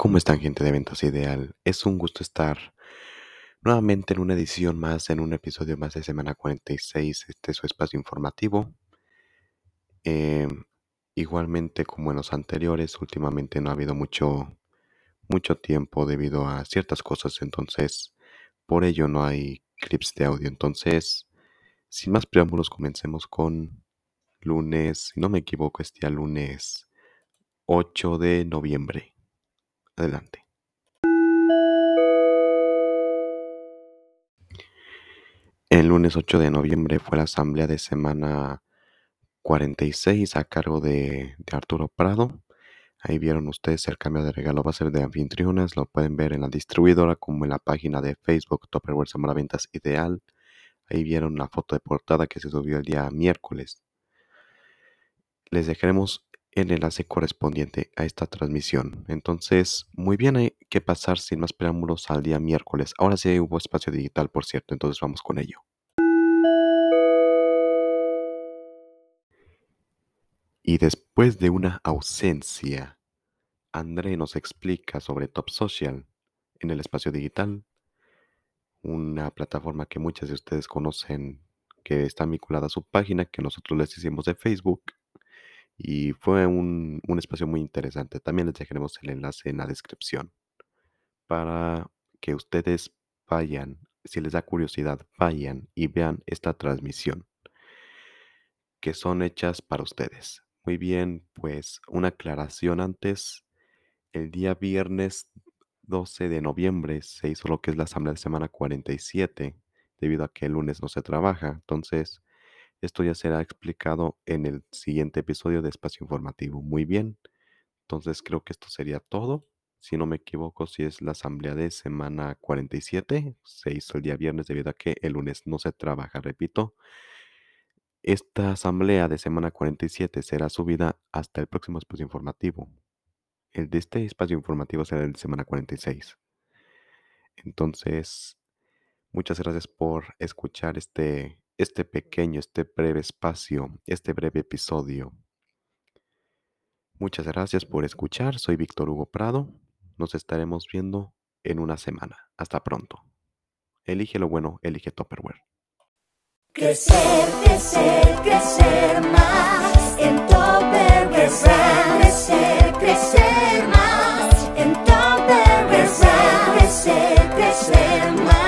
¿Cómo están gente de Ventas Ideal? Es un gusto estar nuevamente en una edición más, en un episodio más de Semana 46, este es su espacio informativo. Em, igualmente como en los anteriores, últimamente no ha habido mucho, mucho tiempo debido a ciertas cosas, entonces por ello no hay clips de audio. Entonces, sin más preámbulos, comencemos con lunes, si no me equivoco, este día lunes 8 de noviembre. Adelante. El lunes 8 de noviembre fue la asamblea de semana 46 a cargo de, de, Arturo Prado. Ahí vieron ustedes el cambio de regalo va a ser de anfitrionas. Lo pueden ver en la distribuidora como en la página de Facebook Topperware Samara Ventas Ideal. Ahí vieron la foto de portada que se subió el día miércoles. Les dejaremos el enlace correspondiente a esta transmisión. Entonces, muy bien, hay que pasar sin más preámbulos al día miércoles. Ahora sí hubo espacio digital, por cierto, entonces vamos con ello. Y después de una ausencia, André nos explica sobre Top Social en el espacio digital, una plataforma que muchas de ustedes conocen que está vinculada a su página, que nosotros les hicimos de Facebook y fue un, un, espacio muy interesante. También les dejaremos el enlace en la descripción para que ustedes vayan, si les da curiosidad, vayan y vean esta transmisión que son hechas para ustedes. Muy bien, pues una aclaración antes. El día viernes 12 de noviembre se hizo lo que es la asamblea de semana 47, debido a que el lunes no se trabaja. Entonces, esto ya será explicado en el siguiente episodio de Espacio Informativo. Muy bien. Entonces creo que esto sería todo. Si no me equivoco, si es la asamblea de semana 47, se hizo el día viernes debido a que el lunes no se trabaja. Repito, esta asamblea de semana 47 será subida hasta el próximo espacio informativo. El de este espacio informativo será el de semana 46. Entonces, muchas gracias por escuchar este este pequeño, este breve espacio, este breve episodio. Muchas gracias por escuchar. Soy Víctor Hugo Prado. Nos estaremos viendo en una semana. Hasta pronto. Elige lo bueno, elige Topperware. Crecer, crecer, crecer más en Topperware. Crecer, crecer, crecer más en Topperware. Crecer, crecer más.